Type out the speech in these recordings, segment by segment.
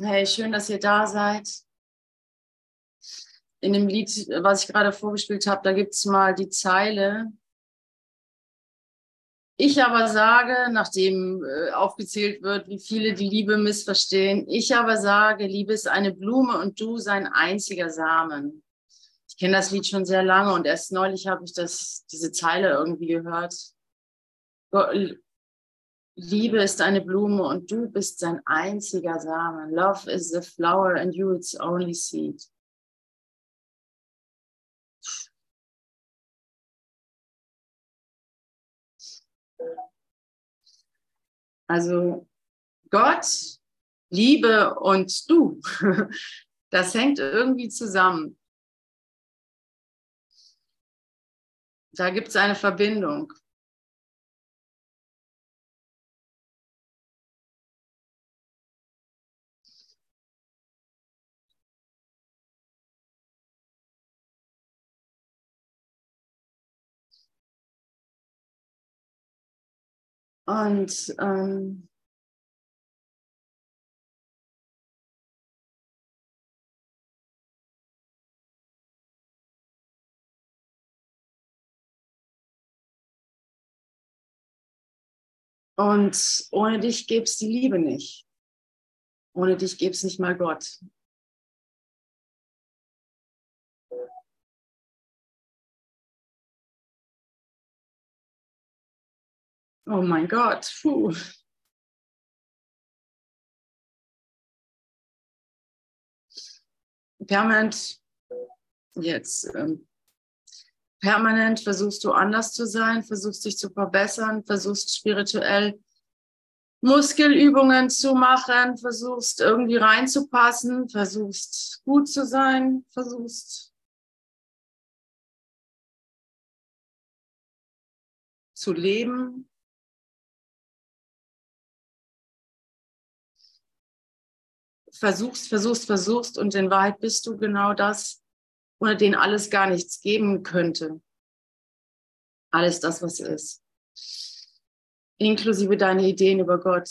Hey, schön, dass ihr da seid. In dem Lied, was ich gerade vorgespielt habe, da gibt es mal die Zeile. Ich aber sage, nachdem äh, aufgezählt wird, wie viele die Liebe missverstehen, ich aber sage, Liebe ist eine Blume und du sein einziger Samen. Ich kenne das Lied schon sehr lange und erst neulich habe ich das, diese Zeile irgendwie gehört. Liebe ist eine Blume und du bist sein einziger Samen. Love is the flower and you its only seed. Also Gott, Liebe und du, das hängt irgendwie zusammen. Da gibt es eine Verbindung. Und ähm, Und ohne dich gäbe es die Liebe nicht. Ohne dich gäbe es nicht mal Gott. Oh mein Gott, puh. Permanent, jetzt, ähm, permanent versuchst du anders zu sein, versuchst dich zu verbessern, versuchst spirituell Muskelübungen zu machen, versuchst irgendwie reinzupassen, versuchst gut zu sein, versuchst zu leben, versuchst, versuchst, versuchst und in Wahrheit bist du genau das, ohne den alles gar nichts geben könnte. Alles das, was ist. Inklusive deine Ideen über Gott.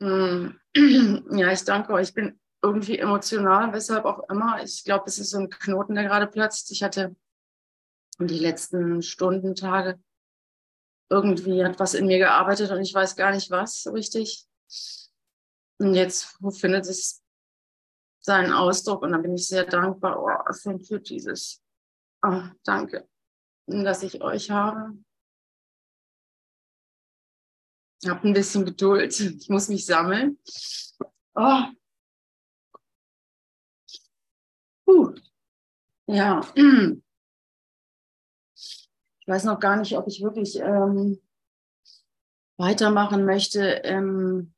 Hm. Ja, ich danke euch. Ich bin irgendwie emotional, weshalb auch immer. Ich glaube, es ist so ein Knoten, der gerade platzt. Ich hatte die letzten Stunden, Tage irgendwie etwas in mir gearbeitet und ich weiß gar nicht was so richtig. Und jetzt findet es seinen Ausdruck und da bin ich sehr dankbar. Oh, thank you, Jesus. Oh, danke, dass ich euch habe. Habe ein bisschen Geduld. Ich muss mich sammeln. Oh. Puh. Ja. Ich weiß noch gar nicht, ob ich wirklich ähm, weitermachen möchte im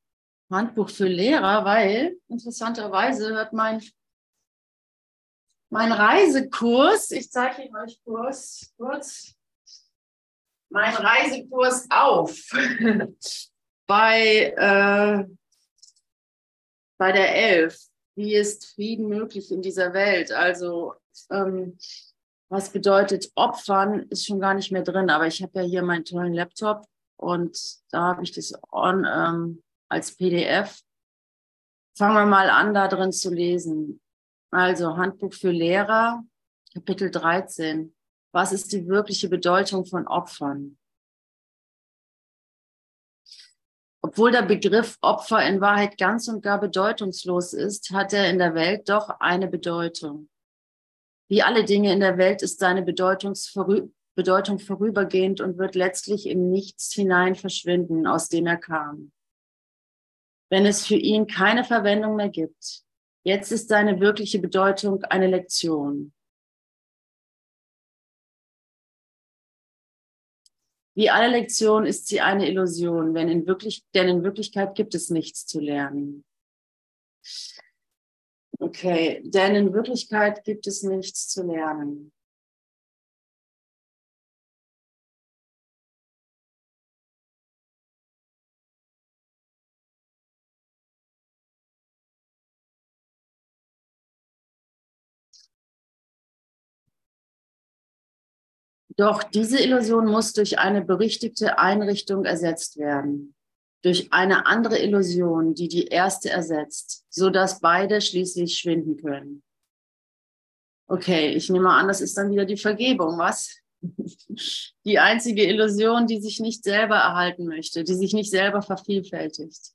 Handbuch für Lehrer, weil interessanterweise hat mein, mein Reisekurs, ich zeige ihn euch kurz, kurz, mein Reisekurs auf bei, äh, bei der Elf. Wie ist Frieden möglich in dieser Welt? Also, ähm, was bedeutet Opfern, ist schon gar nicht mehr drin. Aber ich habe ja hier meinen tollen Laptop und da habe ich das on, ähm, als PDF. Fangen wir mal an, da drin zu lesen. Also Handbuch für Lehrer, Kapitel 13. Was ist die wirkliche Bedeutung von Opfern? Obwohl der Begriff Opfer in Wahrheit ganz und gar bedeutungslos ist, hat er in der Welt doch eine Bedeutung. Wie alle Dinge in der Welt ist seine Bedeutung vorübergehend und wird letztlich in nichts hinein verschwinden, aus dem er kam. Wenn es für ihn keine Verwendung mehr gibt, jetzt ist seine wirkliche Bedeutung eine Lektion. Wie alle Lektionen ist sie eine Illusion, wenn in wirklich, denn in Wirklichkeit gibt es nichts zu lernen. Okay, denn in Wirklichkeit gibt es nichts zu lernen. Doch diese Illusion muss durch eine berichtigte Einrichtung ersetzt werden, durch eine andere Illusion, die die erste ersetzt, so dass beide schließlich schwinden können. Okay, ich nehme an, das ist dann wieder die Vergebung, was? Die einzige Illusion, die sich nicht selber erhalten möchte, die sich nicht selber vervielfältigt.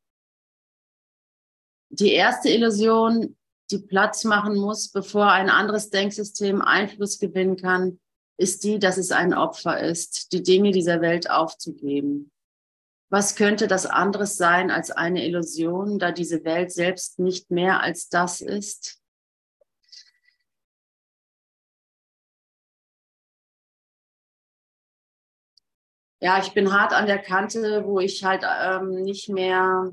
Die erste Illusion, die Platz machen muss, bevor ein anderes Denksystem Einfluss gewinnen kann, ist die, dass es ein Opfer ist, die Dinge dieser Welt aufzugeben. Was könnte das anderes sein als eine Illusion, da diese Welt selbst nicht mehr als das ist? Ja, ich bin hart an der Kante, wo ich halt ähm, nicht mehr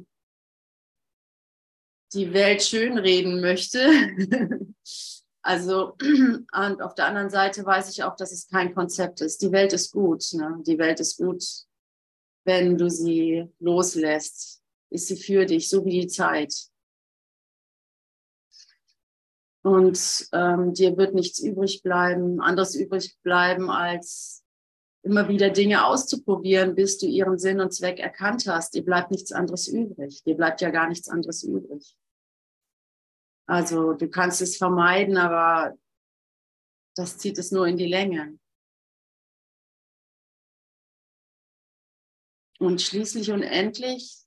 die Welt schönreden möchte. also, und auf der anderen Seite weiß ich auch, dass es kein Konzept ist. Die Welt ist gut. Ne? Die Welt ist gut, wenn du sie loslässt. Ist sie für dich, so wie die Zeit. Und ähm, dir wird nichts übrig bleiben, anderes übrig bleiben, als immer wieder Dinge auszuprobieren, bis du ihren Sinn und Zweck erkannt hast. Dir bleibt nichts anderes übrig. Dir bleibt ja gar nichts anderes übrig. Also du kannst es vermeiden, aber das zieht es nur in die Länge. Und schließlich und endlich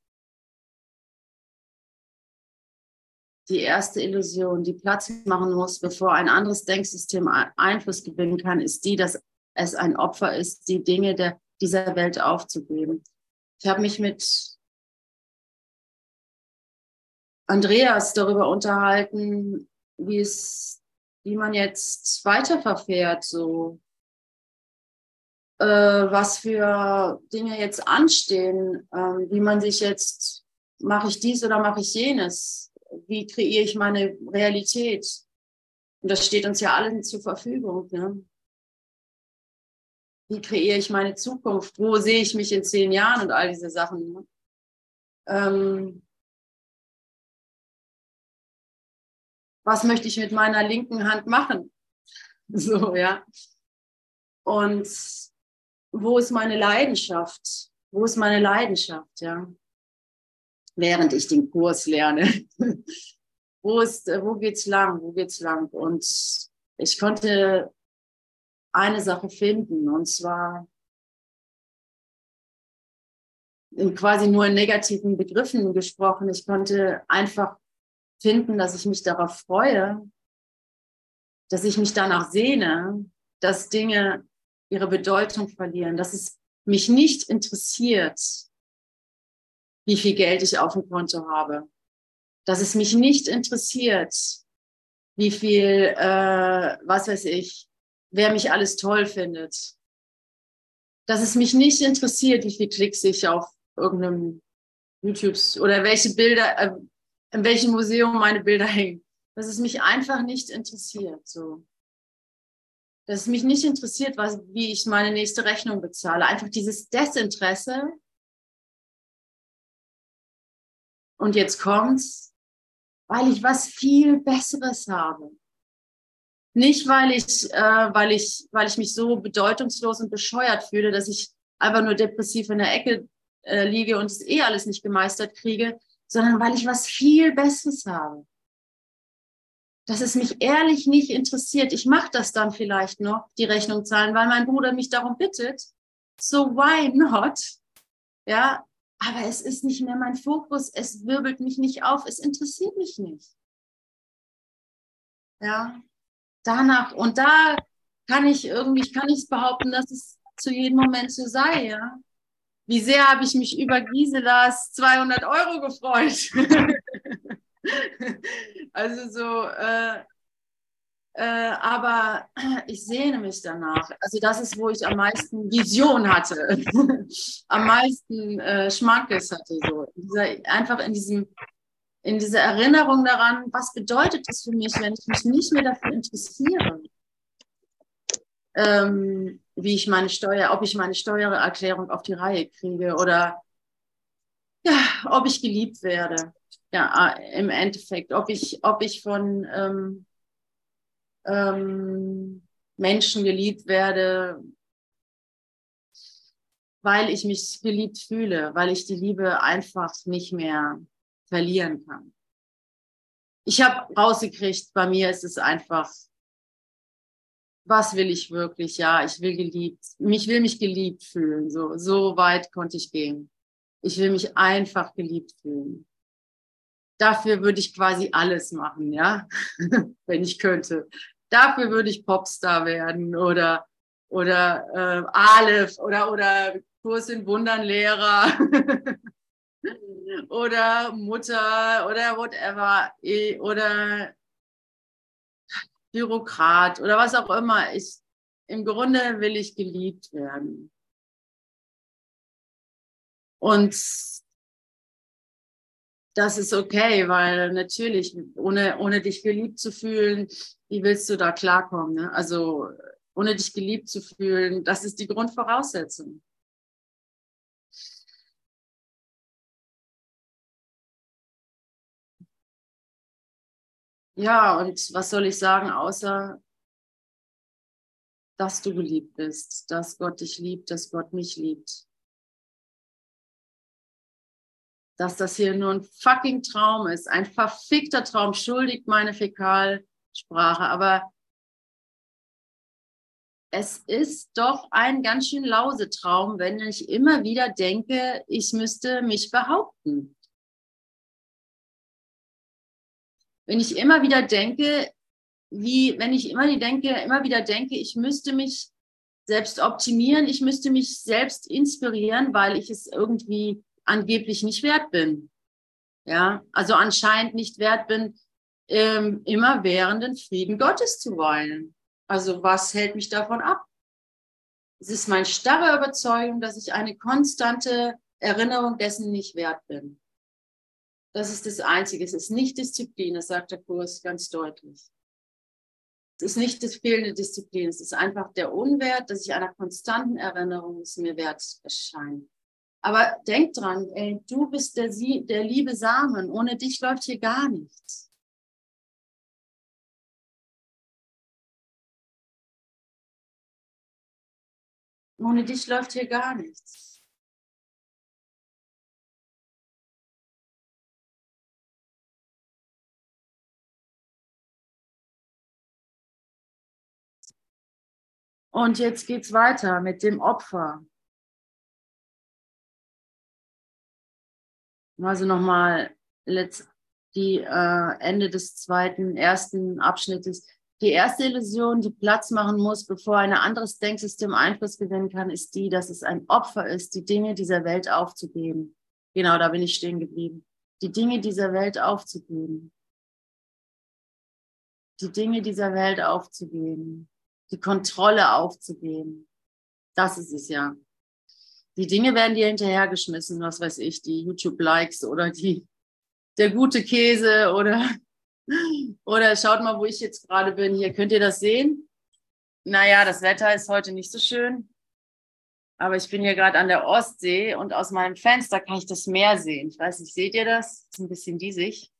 die erste Illusion, die Platz machen muss, bevor ein anderes Denksystem Einfluss gewinnen kann, ist die, dass es ein Opfer ist, die Dinge der, dieser Welt aufzugeben. Ich habe mich mit Andreas darüber unterhalten, wie es, wie man jetzt weiterverfährt, so äh, was für Dinge jetzt anstehen, äh, wie man sich jetzt, mache ich dies oder mache ich jenes, wie kreiere ich meine Realität. Und das steht uns ja allen zur Verfügung. Ne? Wie kreiere ich meine Zukunft? Wo sehe ich mich in zehn Jahren und all diese Sachen? Ne? Ähm, was möchte ich mit meiner linken Hand machen? So, ja. Und wo ist meine Leidenschaft? Wo ist meine Leidenschaft, ja? Während ich den Kurs lerne. wo ist, wo geht's lang? Wo geht's lang? Und ich konnte eine Sache finden, und zwar in quasi nur in negativen Begriffen gesprochen. Ich konnte einfach finden, dass ich mich darauf freue, dass ich mich danach sehne, dass Dinge ihre Bedeutung verlieren, dass es mich nicht interessiert, wie viel Geld ich auf dem Konto habe, dass es mich nicht interessiert, wie viel, äh, was weiß ich, wer mich alles toll findet, dass es mich nicht interessiert, wie viel Klicks ich auf irgendeinem YouTube oder welche Bilder, äh, in welchem Museum meine Bilder hängen. Dass es mich einfach nicht interessiert. So. Dass es mich nicht interessiert, was, wie ich meine nächste Rechnung bezahle. Einfach dieses Desinteresse. Und jetzt kommt's, weil ich was viel Besseres habe. Nicht, weil ich, äh, weil ich, weil ich mich so bedeutungslos und bescheuert fühle, dass ich einfach nur depressiv in der Ecke äh, liege und es eh alles nicht gemeistert kriege, sondern weil ich was viel Besseres habe. Dass es mich ehrlich nicht interessiert. Ich mache das dann vielleicht noch, die Rechnung zahlen, weil mein Bruder mich darum bittet. So why not? Ja, aber es ist nicht mehr mein Fokus. Es wirbelt mich nicht auf. Es interessiert mich nicht. Ja, danach und da kann ich irgendwie, kann ich behaupten, dass es zu jedem Moment so sei, ja. Wie sehr habe ich mich über Giselas 200 Euro gefreut. also so, äh, äh, aber ich sehne mich danach. Also das ist, wo ich am meisten Vision hatte, am meisten äh, Schmackes hatte. So. Dieser, einfach in diesem in dieser Erinnerung daran, was bedeutet es für mich, wenn ich mich nicht mehr dafür interessiere ähm, wie ich meine Steuer, ob ich meine Steuererklärung auf die Reihe kriege oder ja, ob ich geliebt werde. Ja, äh, im Endeffekt, ob ich, ob ich von ähm, ähm, Menschen geliebt werde, weil ich mich geliebt fühle, weil ich die Liebe einfach nicht mehr verlieren kann. Ich habe rausgekriegt, bei mir ist es einfach, was will ich wirklich? Ja, ich will geliebt, mich will mich geliebt fühlen. So, so weit konnte ich gehen. Ich will mich einfach geliebt fühlen. Dafür würde ich quasi alles machen, ja, wenn ich könnte. Dafür würde ich Popstar werden oder oder äh, Aleph oder oder Kurs in Wundern Lehrer oder Mutter oder whatever oder Bürokrat oder was auch immer. Ich, Im Grunde will ich geliebt werden. Und das ist okay, weil natürlich, ohne, ohne dich geliebt zu fühlen, wie willst du da klarkommen? Ne? Also ohne dich geliebt zu fühlen, das ist die Grundvoraussetzung. Ja, und was soll ich sagen, außer dass du geliebt bist, dass Gott dich liebt, dass Gott mich liebt. Dass das hier nur ein fucking Traum ist, ein verfickter Traum, schuldigt meine Fäkalsprache, aber es ist doch ein ganz schön Lausetraum, wenn ich immer wieder denke, ich müsste mich behaupten. Wenn ich immer wieder denke, wie, wenn ich immer denke, immer wieder denke, ich müsste mich selbst optimieren, ich müsste mich selbst inspirieren, weil ich es irgendwie angeblich nicht wert bin. Ja, also anscheinend nicht wert bin, ähm, immer währenden Frieden Gottes zu wollen. Also was hält mich davon ab? Es ist meine starre Überzeugung, dass ich eine konstante Erinnerung dessen nicht wert bin. Das ist das Einzige. Es ist nicht Disziplin, das sagt der Kurs ganz deutlich. Es ist nicht das fehlende Disziplin, es ist einfach der Unwert, dass ich einer konstanten Erinnerung es mir wert erscheint. Aber denk dran, ey, du bist der, der liebe Samen. Ohne dich läuft hier gar nichts. Ohne dich läuft hier gar nichts. Und jetzt geht es weiter mit dem Opfer. Also nochmal die äh, Ende des zweiten, ersten Abschnittes. Die erste Illusion, die Platz machen muss, bevor ein anderes Denksystem Einfluss gewinnen kann, ist die, dass es ein Opfer ist, die Dinge dieser Welt aufzugeben. Genau, da bin ich stehen geblieben. Die Dinge dieser Welt aufzugeben. Die Dinge dieser Welt aufzugeben die Kontrolle aufzugeben. Das ist es ja. Die Dinge werden dir hinterhergeschmissen, was weiß ich, die YouTube-Likes oder die, der gute Käse oder, oder schaut mal, wo ich jetzt gerade bin. Hier könnt ihr das sehen. Naja, das Wetter ist heute nicht so schön. Aber ich bin hier gerade an der Ostsee und aus meinem Fenster kann ich das Meer sehen. Ich weiß nicht, seht ihr das? Ist ein bisschen diesig.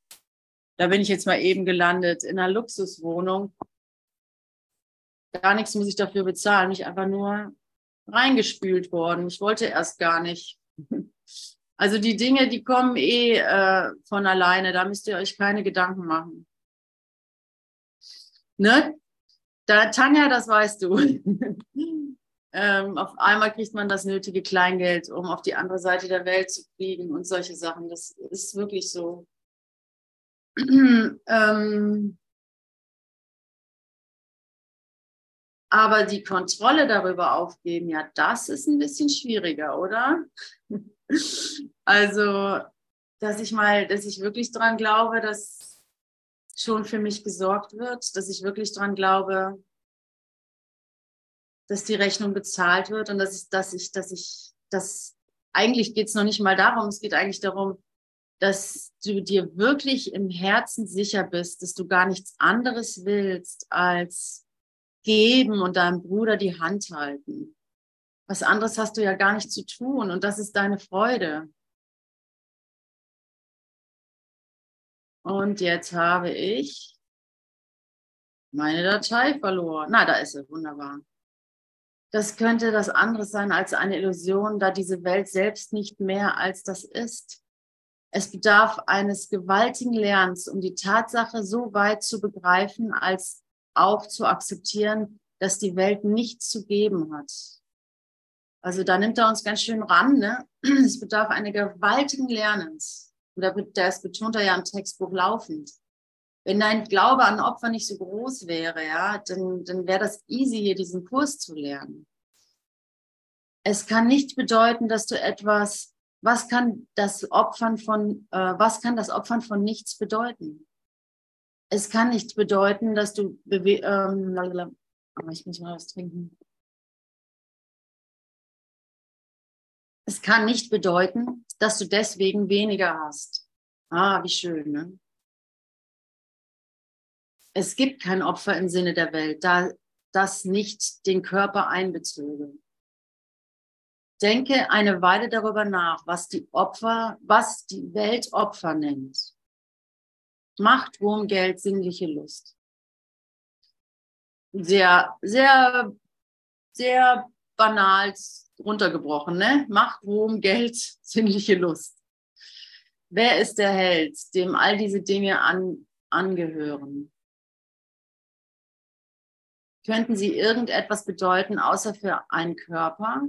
Da bin ich jetzt mal eben gelandet in einer Luxuswohnung gar nichts muss ich dafür bezahlen, mich einfach nur reingespült worden. Ich wollte erst gar nicht. Also die Dinge, die kommen eh äh, von alleine, da müsst ihr euch keine Gedanken machen. Ne? Da, Tanja, das weißt du. ähm, auf einmal kriegt man das nötige Kleingeld, um auf die andere Seite der Welt zu fliegen und solche Sachen. Das ist wirklich so. ähm, Aber die Kontrolle darüber aufgeben, ja, das ist ein bisschen schwieriger, oder? also, dass ich mal, dass ich wirklich dran glaube, dass schon für mich gesorgt wird, dass ich wirklich dran glaube, dass die Rechnung bezahlt wird und dass ich, dass ich, dass ich, dass eigentlich geht es noch nicht mal darum, es geht eigentlich darum, dass du dir wirklich im Herzen sicher bist, dass du gar nichts anderes willst, als geben und deinem Bruder die Hand halten. Was anderes hast du ja gar nicht zu tun und das ist deine Freude. Und jetzt habe ich meine Datei verloren. Na, da ist sie, wunderbar. Das könnte das andere sein als eine Illusion, da diese Welt selbst nicht mehr als das ist. Es bedarf eines gewaltigen Lernens, um die Tatsache so weit zu begreifen, als auch zu akzeptieren, dass die Welt nichts zu geben hat. Also da nimmt er uns ganz schön ran. Ne? Es bedarf eines gewaltigen Lernens. Und das betont er ja im Textbuch laufend. Wenn dein Glaube an Opfer nicht so groß wäre, ja, dann, dann wäre das easy, hier diesen Kurs zu lernen. Es kann nicht bedeuten, dass du etwas, was kann das Opfern von, äh, was kann das Opfern von nichts bedeuten? Es kann nicht bedeuten, dass du, ähm, aber ich muss mal was trinken. Es kann nicht bedeuten, dass du deswegen weniger hast. Ah, wie schön, ne? Es gibt kein Opfer im Sinne der Welt, da das nicht den Körper einbezöge. Denke eine Weile darüber nach, was die Opfer, was die Welt Opfer nennt. Macht, Ruhm, Geld, sinnliche Lust. Sehr, sehr, sehr banal runtergebrochen, ne? Macht, Ruhm, Geld, sinnliche Lust. Wer ist der Held, dem all diese Dinge an, angehören? könnten sie irgendetwas bedeuten, außer für einen Körper.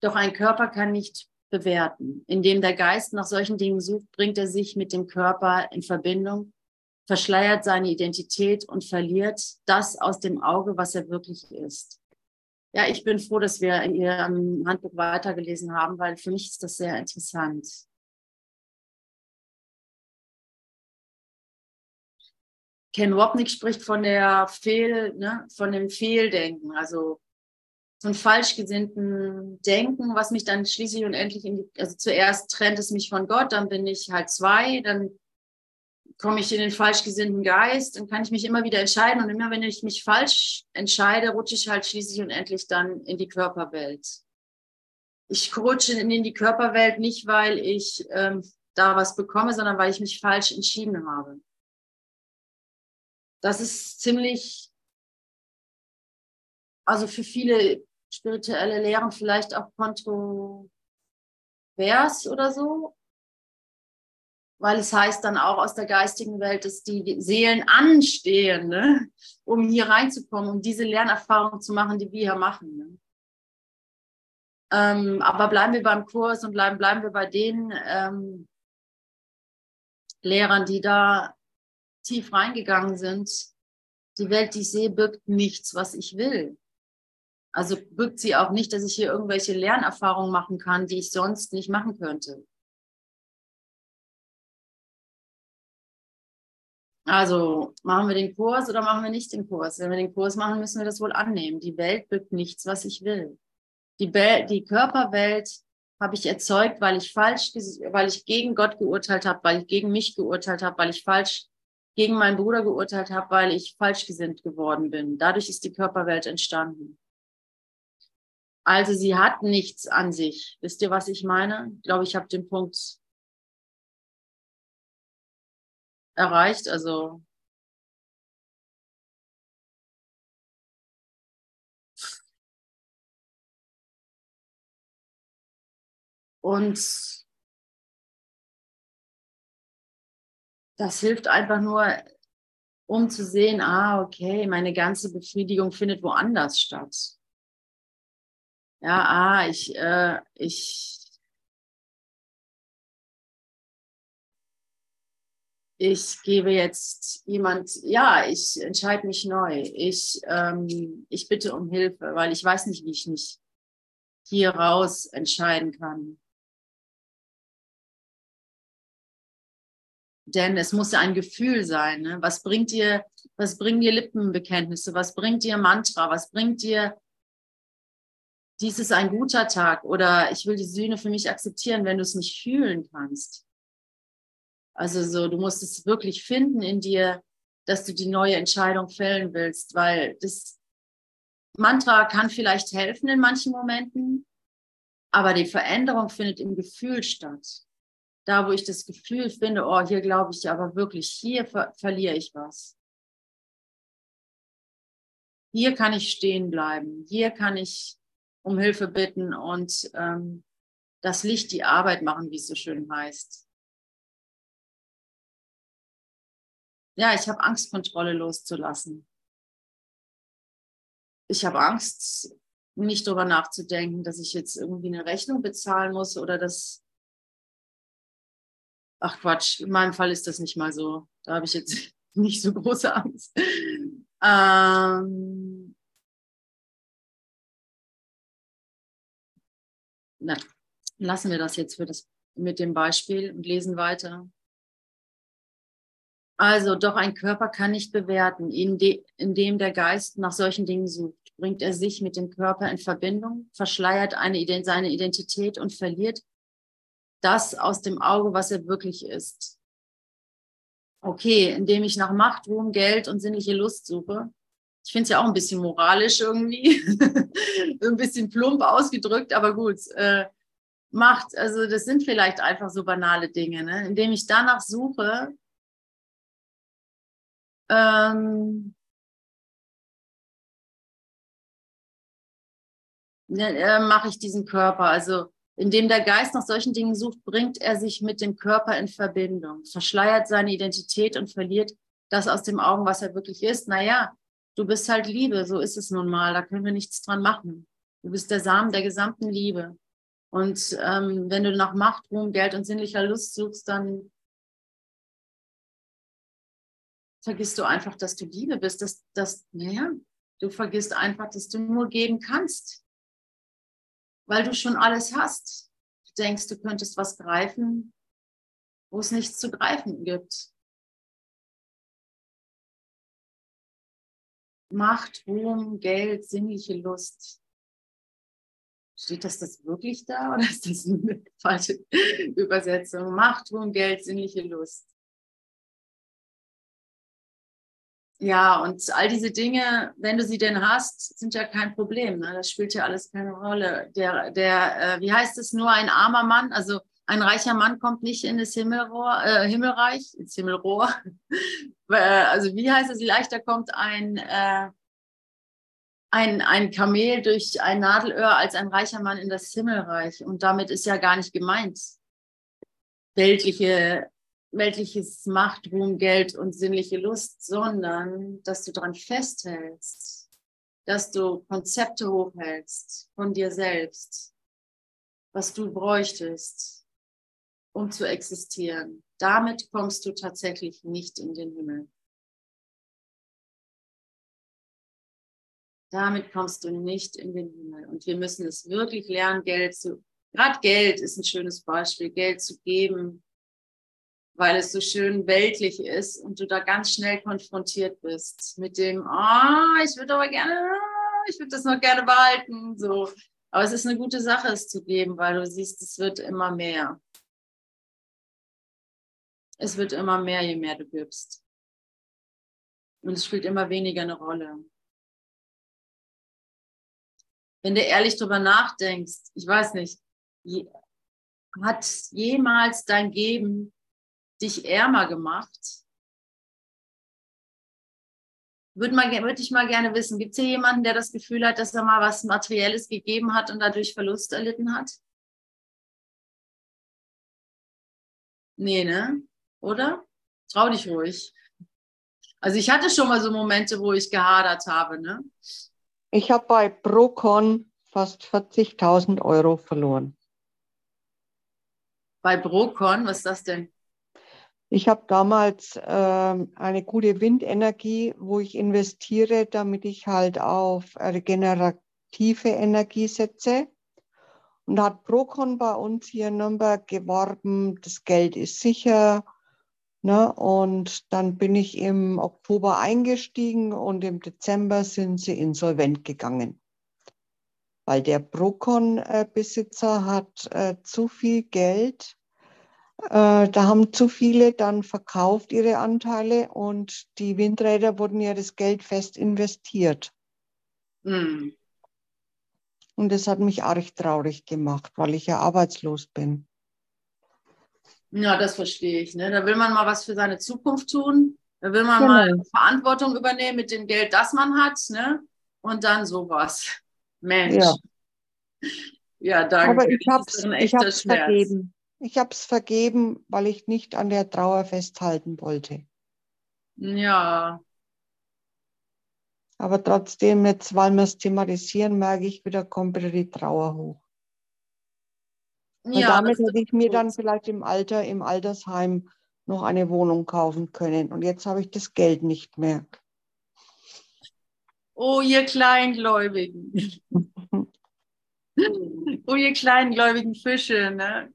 Doch ein Körper kann nicht bewerten. Indem der Geist nach solchen Dingen sucht, bringt er sich mit dem Körper in Verbindung, verschleiert seine Identität und verliert das aus dem Auge, was er wirklich ist. Ja, ich bin froh, dass wir ihr Handbuch weitergelesen haben, weil für mich ist das sehr interessant. Ken Wapnick spricht von der Fehl, ne, von dem Fehldenken, also so ein falsch gesinnten Denken, was mich dann schließlich und endlich in die, also zuerst trennt es mich von Gott, dann bin ich halt zwei, dann komme ich in den falsch gesinnten Geist, dann kann ich mich immer wieder entscheiden und immer wenn ich mich falsch entscheide, rutsche ich halt schließlich und endlich dann in die Körperwelt. Ich rutsche in die Körperwelt nicht, weil ich ähm, da was bekomme, sondern weil ich mich falsch entschieden habe das ist ziemlich, also für viele spirituelle Lehren vielleicht auch kontrovers oder so, weil es heißt dann auch aus der geistigen Welt, dass die Seelen anstehen, ne? um hier reinzukommen, um diese Lernerfahrung zu machen, die wir hier machen. Ne? Ähm, aber bleiben wir beim Kurs und bleiben, bleiben wir bei den ähm, Lehrern, die da tief reingegangen sind, die Welt, die ich sehe, birgt nichts, was ich will. Also birgt sie auch nicht, dass ich hier irgendwelche Lernerfahrungen machen kann, die ich sonst nicht machen könnte. Also machen wir den Kurs oder machen wir nicht den Kurs? Wenn wir den Kurs machen, müssen wir das wohl annehmen. Die Welt birgt nichts, was ich will. Die, Be die Körperwelt habe ich erzeugt, weil ich falsch, weil ich gegen Gott geurteilt habe, weil ich gegen mich geurteilt habe, weil ich falsch gegen meinen Bruder geurteilt habe, weil ich falschgesinnt geworden bin. Dadurch ist die Körperwelt entstanden. Also sie hat nichts an sich. Wisst ihr, was ich meine? Ich glaube, ich habe den Punkt erreicht. Also und das hilft einfach nur, um zu sehen, ah, okay, meine ganze Befriedigung findet woanders statt. Ja, ah, ich, äh, ich, ich gebe jetzt jemand, ja, ich entscheide mich neu. Ich, ähm, ich bitte um Hilfe, weil ich weiß nicht, wie ich mich hier raus entscheiden kann. Denn es muss ja ein Gefühl sein. Ne? Was bringt dir, was bringen dir Lippenbekenntnisse? Was bringt dir Mantra? Was bringt dir dies ist ein guter Tag oder ich will die Sühne für mich akzeptieren, wenn du es nicht fühlen kannst. Also so, du musst es wirklich finden in dir, dass du die neue Entscheidung fällen willst, weil das Mantra kann vielleicht helfen in manchen Momenten, aber die Veränderung findet im Gefühl statt da wo ich das Gefühl finde, oh, hier glaube ich aber wirklich, hier ver verliere ich was. hier kann ich stehen bleiben, hier kann ich um Hilfe bitten und ähm, das Licht die Arbeit machen, wie es so schön heißt. Ja, ich habe Angst, Kontrolle loszulassen. Ich habe Angst, nicht darüber nachzudenken, dass ich jetzt irgendwie eine Rechnung bezahlen muss oder dass. Ach Quatsch, in meinem Fall ist das nicht mal so. Da habe ich jetzt nicht so große Angst. Ähm, na, lassen wir das jetzt für das, mit dem Beispiel und lesen weiter. Also, doch ein Körper kann nicht bewerten, indem der Geist nach solchen Dingen sucht. Bringt er sich mit dem Körper in Verbindung, verschleiert eine, seine Identität und verliert das aus dem Auge, was er wirklich ist. Okay, indem ich nach Macht, Ruhm, Geld und sinnliche Lust suche. Ich finde es ja auch ein bisschen moralisch irgendwie, ein bisschen plump ausgedrückt, aber gut. Äh, Macht, also das sind vielleicht einfach so banale Dinge, ne? indem ich danach suche, ähm, äh, mache ich diesen Körper. Also indem der Geist nach solchen Dingen sucht, bringt er sich mit dem Körper in Verbindung, verschleiert seine Identität und verliert das aus dem Augen, was er wirklich ist. Naja, du bist halt Liebe, so ist es nun mal, da können wir nichts dran machen. Du bist der Samen der gesamten Liebe. Und ähm, wenn du nach Macht, Ruhm, Geld und sinnlicher Lust suchst, dann vergisst du einfach, dass du Liebe bist, dass, dass, naja, du vergisst einfach, dass du nur geben kannst, weil du schon alles hast. Du denkst, du könntest was greifen, wo es nichts zu greifen gibt. Macht, Ruhm, Geld, sinnliche Lust. Steht das das wirklich da oder ist das eine falsche Übersetzung? Macht, Ruhm, Geld, sinnliche Lust. Ja, und all diese Dinge, wenn du sie denn hast, sind ja kein Problem. Ne? Das spielt ja alles keine Rolle. Der, der, äh, wie heißt es, nur ein armer Mann, also ein reicher Mann kommt nicht in das Himmelrohr, äh, Himmelreich, ins Himmelrohr. Äh, also wie heißt es, leichter kommt ein, äh, ein, ein Kamel durch ein Nadelöhr als ein reicher Mann in das Himmelreich. Und damit ist ja gar nicht gemeint weltliche weltliches Macht, Ruhm, Geld und sinnliche Lust, sondern dass du daran festhältst, dass du Konzepte hochhältst von dir selbst, was du bräuchtest, um zu existieren. Damit kommst du tatsächlich nicht in den Himmel. Damit kommst du nicht in den Himmel. Und wir müssen es wirklich lernen, Geld zu, gerade Geld ist ein schönes Beispiel, Geld zu geben, weil es so schön weltlich ist und du da ganz schnell konfrontiert bist mit dem, ah, oh, ich würde aber gerne, ich würde das noch gerne behalten, so. Aber es ist eine gute Sache, es zu geben, weil du siehst, es wird immer mehr. Es wird immer mehr, je mehr du gibst. Und es spielt immer weniger eine Rolle. Wenn du ehrlich drüber nachdenkst, ich weiß nicht, hat jemals dein Geben dich ärmer gemacht? Würde, mal, würde ich mal gerne wissen, gibt es hier jemanden, der das Gefühl hat, dass er mal was Materielles gegeben hat und dadurch Verlust erlitten hat? Nee, ne? Oder? Trau dich ruhig. Also ich hatte schon mal so Momente, wo ich gehadert habe, ne? Ich habe bei Procon fast 40.000 Euro verloren. Bei Procon, was ist das denn? Ich habe damals äh, eine gute Windenergie, wo ich investiere, damit ich halt auf regenerative Energie setze. Und hat Procon bei uns hier in Nürnberg geworben, das Geld ist sicher. Ne? Und dann bin ich im Oktober eingestiegen und im Dezember sind sie insolvent gegangen. Weil der Procon-Besitzer hat äh, zu viel Geld äh, da haben zu viele dann verkauft ihre Anteile und die Windräder wurden ja das Geld fest investiert. Mhm. Und das hat mich arg traurig gemacht, weil ich ja arbeitslos bin. Ja, das verstehe ich. Ne? Da will man mal was für seine Zukunft tun. Da will man genau. mal Verantwortung übernehmen mit dem Geld, das man hat. Ne? und dann sowas. Mensch. Ja. Ja, danke. Aber ich habe es ein ich echter hab's Schmerz. vergeben. Ich habe es vergeben, weil ich nicht an der Trauer festhalten wollte. Ja, Aber trotzdem, jetzt, weil wir es thematisieren, merke ich wieder, kommt wieder die Trauer hoch. Weil ja, damit hätte ich mir gut. dann vielleicht im Alter, im Altersheim noch eine Wohnung kaufen können. Und jetzt habe ich das Geld nicht mehr. Oh, ihr Kleingläubigen. oh, ihr kleingläubigen Fische, ne?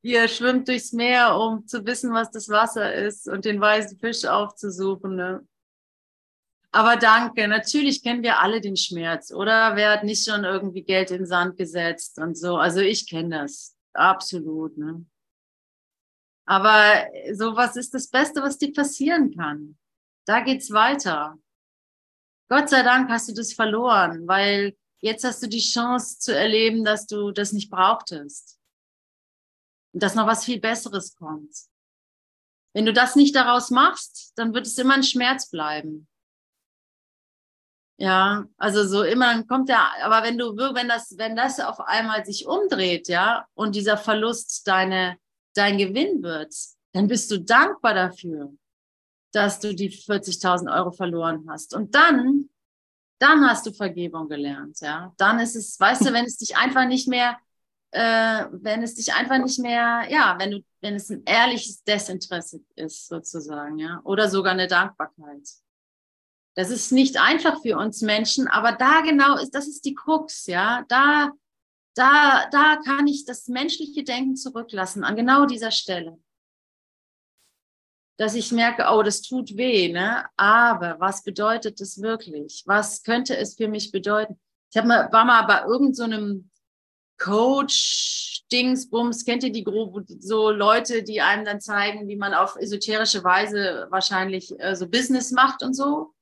Ihr schwimmt durchs Meer, um zu wissen, was das Wasser ist und den weißen Fisch aufzusuchen, ne? Aber danke, natürlich kennen wir alle den Schmerz, oder? Wer hat nicht schon irgendwie Geld in den Sand gesetzt und so? Also ich kenne das, absolut, ne? Aber sowas ist das Beste, was dir passieren kann. Da geht's weiter. Gott sei Dank hast du das verloren, weil jetzt hast du die Chance zu erleben, dass du das nicht brauchtest. Und dass noch was viel Besseres kommt. Wenn du das nicht daraus machst, dann wird es immer ein Schmerz bleiben. Ja, also so immer kommt der, aber wenn du, wenn das, wenn das auf einmal sich umdreht, ja, und dieser Verlust deine, dein Gewinn wird, dann bist du dankbar dafür, dass du die 40.000 Euro verloren hast. Und dann, dann hast du Vergebung gelernt, ja. Dann ist es, weißt du, wenn es dich einfach nicht mehr, äh, wenn es dich einfach nicht mehr, ja, wenn du, wenn es ein ehrliches Desinteresse ist, sozusagen, ja, oder sogar eine Dankbarkeit. Das ist nicht einfach für uns Menschen, aber da genau ist, das ist die Krux, ja. Da, da, da kann ich das menschliche Denken zurücklassen, an genau dieser Stelle. Dass ich merke, oh, das tut weh, ne? Aber was bedeutet das wirklich? Was könnte es für mich bedeuten? Ich mal, war mal bei irgendeinem so Coach, Dingsbums, kennt ihr die grob, so Leute, die einem dann zeigen, wie man auf esoterische Weise wahrscheinlich äh, so Business macht und so?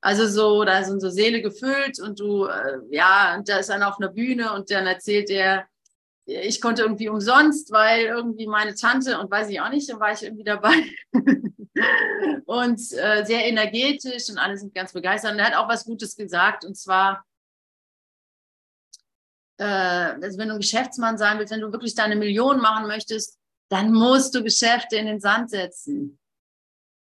Also so, da sind so Seele gefüllt und du, äh, ja, und da ist einer auf einer Bühne und dann erzählt er, ich konnte irgendwie umsonst, weil irgendwie meine Tante und weiß ich auch nicht, dann war ich irgendwie dabei. und äh, sehr energetisch und alle sind ganz begeistert. Und er hat auch was Gutes gesagt und zwar, äh, also wenn du ein Geschäftsmann sein willst, wenn du wirklich deine Million machen möchtest, dann musst du Geschäfte in den Sand setzen.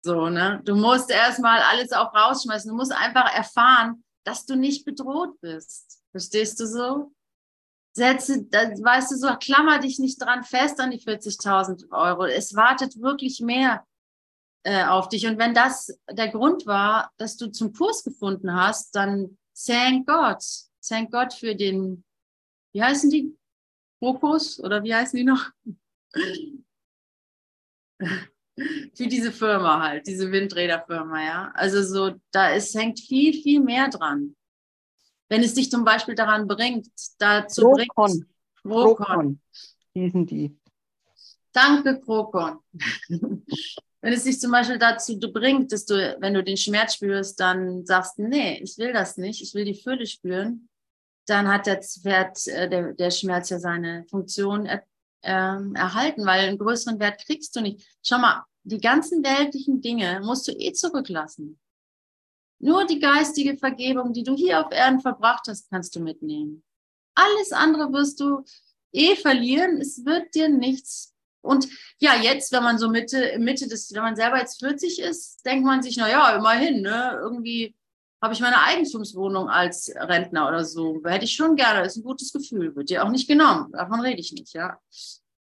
So, ne? Du musst erstmal alles auch rausschmeißen. Du musst einfach erfahren, dass du nicht bedroht bist. Verstehst du so? Setze, weißt du so, klammer dich nicht dran fest an die 40.000 Euro. Es wartet wirklich mehr äh, auf dich. Und wenn das der Grund war, dass du zum Kurs gefunden hast, dann thank Gott. Thank Gott für den, wie heißen die? Fokus oder wie heißen die noch? für diese Firma halt, diese Windräderfirma, ja. Also so, da ist, hängt viel, viel mehr dran. Wenn es dich zum Beispiel daran bringt, dazu bringt, Procon. Procon hießen die. Danke, Krokon. wenn es dich zum Beispiel dazu bringt, dass du, wenn du den Schmerz spürst, dann sagst, nee, ich will das nicht, ich will die Fülle spüren, dann hat der, Wert, äh, der, der Schmerz ja seine Funktion er, ähm, erhalten, weil einen größeren Wert kriegst du nicht. Schau mal, die ganzen weltlichen Dinge musst du eh zurücklassen. Nur die geistige Vergebung, die du hier auf Erden verbracht hast, kannst du mitnehmen. Alles andere wirst du eh verlieren. Es wird dir nichts. Und ja, jetzt, wenn man so Mitte, Mitte des, wenn man selber jetzt 40 ist, denkt man sich, na ja, immerhin, ne, irgendwie habe ich meine Eigentumswohnung als Rentner oder so. Hätte ich schon gerne. Ist ein gutes Gefühl. Wird dir auch nicht genommen. Davon rede ich nicht, ja.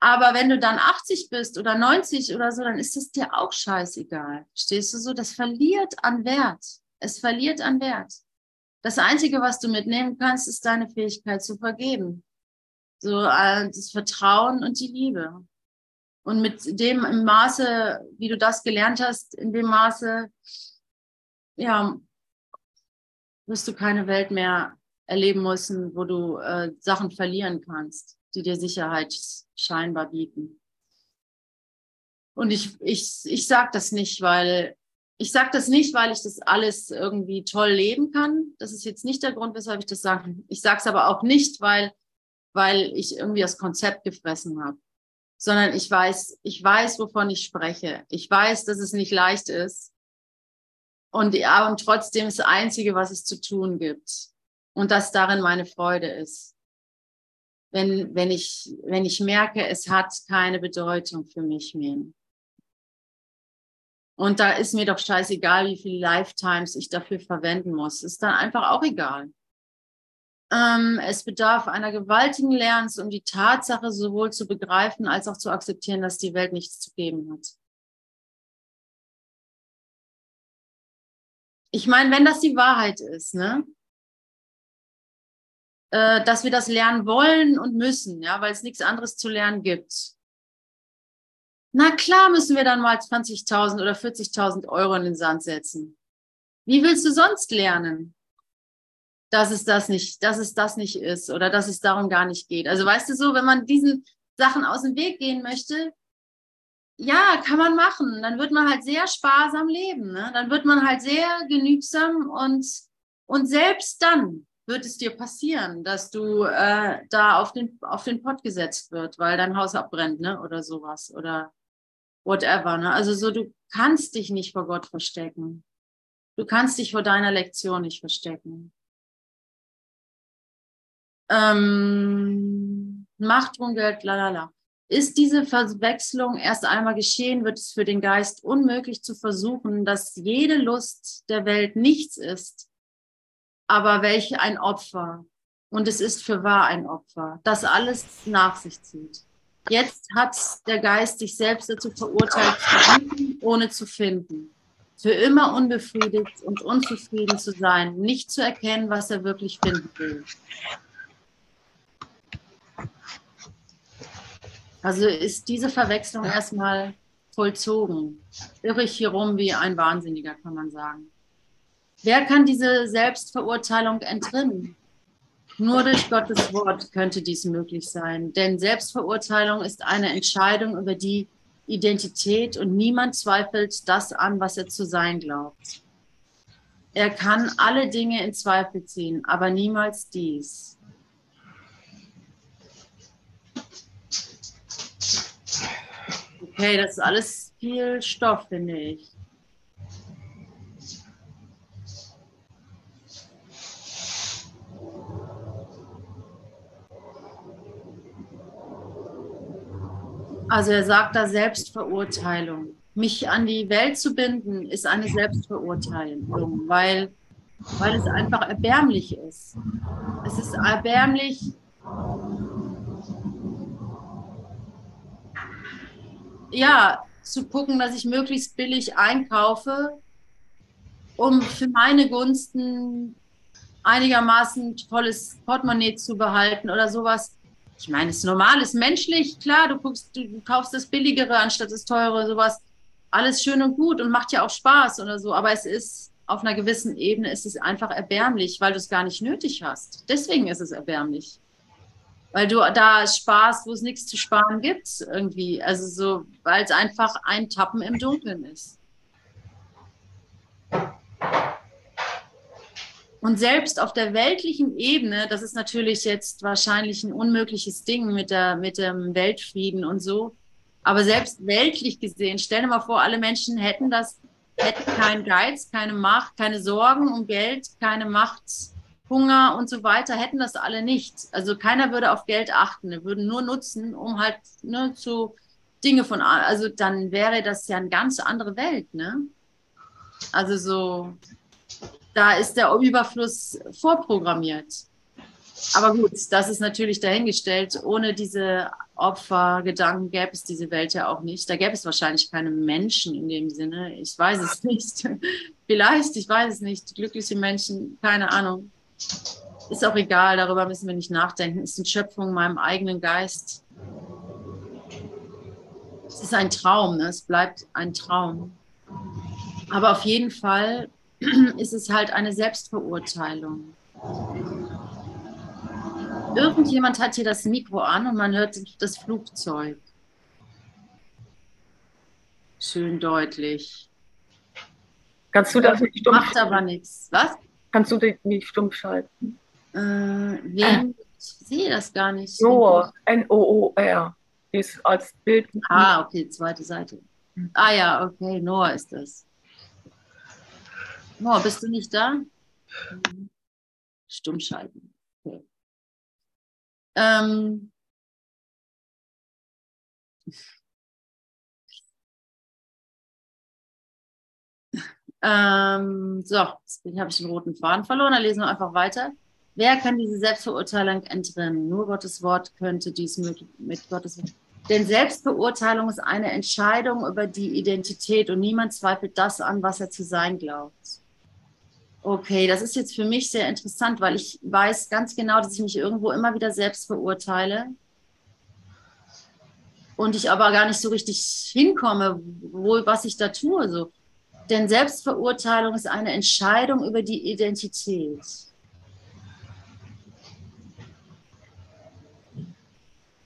Aber wenn du dann 80 bist oder 90 oder so, dann ist es dir auch scheißegal. Stehst du so? Das verliert an Wert. Es verliert an Wert. Das Einzige, was du mitnehmen kannst, ist deine Fähigkeit zu vergeben. So äh, das Vertrauen und die Liebe. Und mit dem im Maße, wie du das gelernt hast, in dem Maße, ja, wirst du keine Welt mehr erleben müssen, wo du äh, Sachen verlieren kannst, die dir Sicherheit scheinbar bieten. Und ich, ich, ich sage das nicht, weil ich sage das nicht, weil ich das alles irgendwie toll leben kann. Das ist jetzt nicht der Grund, weshalb ich das sage. Ich sage es aber auch nicht, weil, weil ich irgendwie das Konzept gefressen habe, sondern ich weiß, ich weiß, wovon ich spreche. Ich weiß, dass es nicht leicht ist. Und ja, und trotzdem ist das Einzige, was es zu tun gibt. Und dass darin meine Freude ist. Wenn, wenn, ich, wenn ich merke, es hat keine Bedeutung für mich mehr. Und da ist mir doch scheißegal, wie viele Lifetimes ich dafür verwenden muss. Ist dann einfach auch egal. Ähm, es bedarf einer gewaltigen Lernens, um die Tatsache sowohl zu begreifen als auch zu akzeptieren, dass die Welt nichts zu geben hat. Ich meine, wenn das die Wahrheit ist, ne? Äh, dass wir das lernen wollen und müssen, ja, weil es nichts anderes zu lernen gibt. Na klar müssen wir dann mal 20.000 oder 40.000 Euro in den Sand setzen. Wie willst du sonst lernen? dass es das nicht, dass es das nicht ist oder dass es darum gar nicht geht. Also weißt du so, wenn man diesen Sachen aus dem Weg gehen möchte, ja, kann man machen. Dann wird man halt sehr sparsam leben. Ne? Dann wird man halt sehr genügsam und, und selbst dann wird es dir passieren, dass du äh, da auf den, auf den Pott gesetzt wird, weil dein Haus abbrennt, ne? Oder sowas. Oder whatever. Ne? Also so, du kannst dich nicht vor Gott verstecken. Du kannst dich vor deiner Lektion nicht verstecken. Ähm, Macht, Geld, lalala. Ist diese Verwechslung erst einmal geschehen, wird es für den Geist unmöglich zu versuchen, dass jede Lust der Welt nichts ist, aber welche ein Opfer. Und es ist für wahr ein Opfer, das alles nach sich zieht. Jetzt hat der Geist sich selbst dazu verurteilt, zu suchen, ohne zu finden. Für immer unbefriedigt und unzufrieden zu sein, nicht zu erkennen, was er wirklich finden will. Also ist diese Verwechslung erstmal vollzogen. Irre ich hier rum wie ein Wahnsinniger, kann man sagen. Wer kann diese Selbstverurteilung entrinnen? Nur durch Gottes Wort könnte dies möglich sein, denn Selbstverurteilung ist eine Entscheidung über die Identität und niemand zweifelt das an, was er zu sein glaubt. Er kann alle Dinge in Zweifel ziehen, aber niemals dies. Okay, das ist alles viel Stoff, finde ich. Also er sagt da Selbstverurteilung. Mich an die Welt zu binden, ist eine Selbstverurteilung, weil, weil es einfach erbärmlich ist. Es ist erbärmlich, ja, zu gucken, dass ich möglichst billig einkaufe, um für meine Gunsten einigermaßen tolles Portemonnaie zu behalten oder sowas. Ich meine, es ist normal, es ist menschlich, klar, du, guckst, du kaufst das Billigere anstatt das Teure, sowas. Alles schön und gut und macht ja auch Spaß oder so, aber es ist auf einer gewissen Ebene ist es einfach erbärmlich, weil du es gar nicht nötig hast. Deswegen ist es erbärmlich weil du da sparst, wo es nichts zu sparen gibt, irgendwie. Also so, weil es einfach ein Tappen im Dunkeln ist. Und selbst auf der weltlichen Ebene, das ist natürlich jetzt wahrscheinlich ein unmögliches Ding mit, der, mit dem Weltfrieden und so. Aber selbst weltlich gesehen, stell dir mal vor, alle Menschen hätten das, hätten keinen Geiz, keine Macht, keine Sorgen um Geld, keine Macht Hunger und so weiter, hätten das alle nicht. Also keiner würde auf Geld achten, würden nur nutzen, um halt ne, zu Dinge von, also dann wäre das ja eine ganz andere Welt, ne? Also so, da ist der Überfluss vorprogrammiert. Aber gut, das ist natürlich dahingestellt. Ohne diese Opfergedanken gäbe es diese Welt ja auch nicht. Da gäbe es wahrscheinlich keine Menschen in dem Sinne. Ich weiß es nicht. Vielleicht, ich weiß es nicht. Glückliche Menschen, keine Ahnung. Ist auch egal, darüber müssen wir nicht nachdenken. Ist eine Schöpfung in meinem eigenen Geist. Es ist ein Traum, ne? es bleibt ein Traum. Aber auf jeden Fall ist es halt eine Selbstverurteilung. Irgendjemand hat hier das Mikro an und man hört das Flugzeug. Schön deutlich. Kannst du das nicht stumm Macht aber nichts. Was? Kannst du den nicht stumm schalten? Äh, wen? Ich sehe das gar nicht. Noor, N-O-O-R, ist als Bild. Ah, okay, zweite Seite. Ah ja, okay, Noah ist das. Oh, bist du nicht da? Stumm schalten. Okay. Ähm, ähm, so, jetzt habe ich den roten Faden verloren, dann lesen wir einfach weiter. Wer kann diese Selbstverurteilung entrinnen? Nur Gottes Wort könnte dies mit, mit Gottes Wort. Denn Selbstbeurteilung ist eine Entscheidung über die Identität und niemand zweifelt das an, was er zu sein glaubt. Okay, das ist jetzt für mich sehr interessant, weil ich weiß ganz genau, dass ich mich irgendwo immer wieder selbst verurteile und ich aber gar nicht so richtig hinkomme, wo, was ich da tue. So. Denn Selbstverurteilung ist eine Entscheidung über die Identität.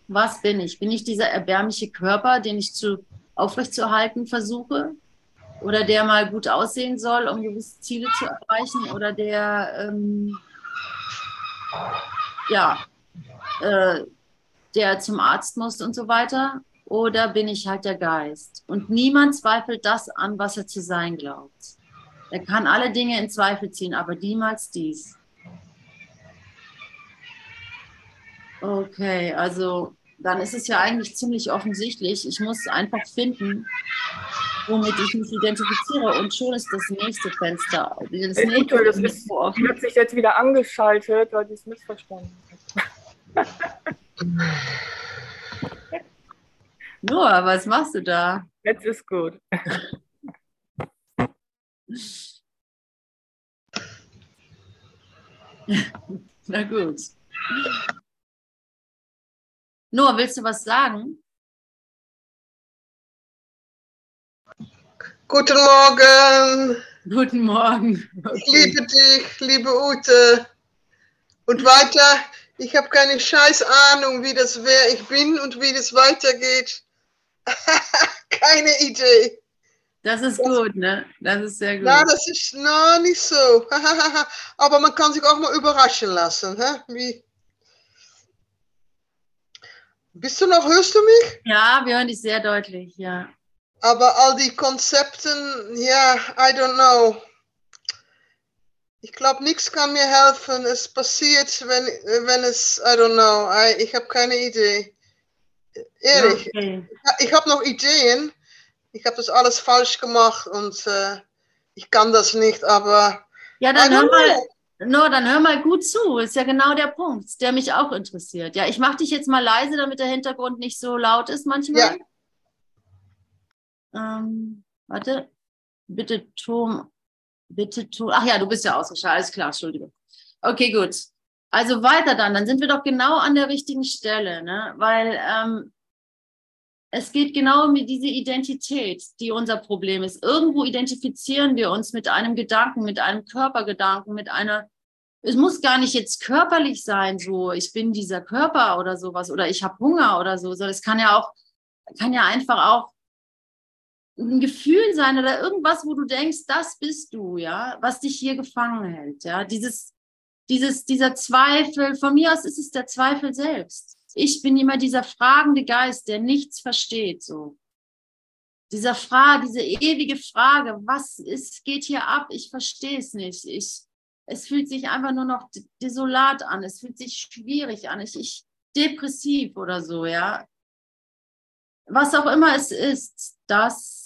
Was bin ich? Bin ich dieser erbärmliche Körper, den ich zu, aufrechtzuerhalten versuche? Oder der mal gut aussehen soll, um gewisse Ziele zu erreichen? Oder der, ähm, ja, äh, der zum Arzt muss und so weiter? Oder bin ich halt der Geist? Und niemand zweifelt das an, was er zu sein glaubt. Er kann alle Dinge in Zweifel ziehen, aber niemals dies. Okay, also dann ist es ja eigentlich ziemlich offensichtlich. Ich muss einfach finden, womit ich mich identifiziere. Und schon ist das nächste Fenster. Das, nächste nächste das ist, hat sich jetzt wieder angeschaltet, weil die es missverstanden hat. Noah, was machst du da? Jetzt ist gut. Na gut. Noah, willst du was sagen? Guten Morgen. Guten Morgen. Okay. Ich liebe dich, liebe Ute. Und weiter, ich habe keine scheiß Ahnung, wie das wäre, ich bin und wie das weitergeht. keine Idee. Das ist gut, ne? Das ist sehr gut. Na, das ist noch nicht so. Aber man kann sich auch mal überraschen lassen. Hä? Wie, bist du noch, hörst du mich? Ja, wir hören dich sehr deutlich, ja. Aber all die Konzepten, ja, I don't know. Ich glaube, nichts kann mir helfen. Es passiert, wenn, wenn es, I don't know, I, ich habe keine Idee. Ehrlich, okay. ich, ich habe noch Ideen. Ich habe das alles falsch gemacht und äh, ich kann das nicht, aber. Ja, dann hör mal, No, dann hör mal gut zu. Ist ja genau der Punkt, der mich auch interessiert. Ja, ich mache dich jetzt mal leise, damit der Hintergrund nicht so laut ist manchmal. Ja. Ähm, warte. Bitte, Tom. Bitte, Tom. Ach ja, du bist ja ausgeschaltet. Alles klar, Entschuldigung. Okay, gut. Also weiter dann. Dann sind wir doch genau an der richtigen Stelle, ne? Weil ähm, es geht genau um diese Identität, die unser Problem ist. Irgendwo identifizieren wir uns mit einem Gedanken, mit einem Körpergedanken, mit einer, es muss gar nicht jetzt körperlich sein, so ich bin dieser Körper oder sowas oder ich habe Hunger oder so, sondern es kann ja auch, kann ja einfach auch ein Gefühl sein oder irgendwas, wo du denkst, das bist du, ja, was dich hier gefangen hält, ja, dieses, dieses, dieser Zweifel, von mir aus ist es der Zweifel selbst ich bin immer dieser fragende Geist, der nichts versteht, so. Dieser Frage, diese ewige Frage, was ist, geht hier ab? Ich verstehe es nicht. Ich, es fühlt sich einfach nur noch desolat an. Es fühlt sich schwierig an. Ich, ich depressiv oder so, ja. Was auch immer es ist, das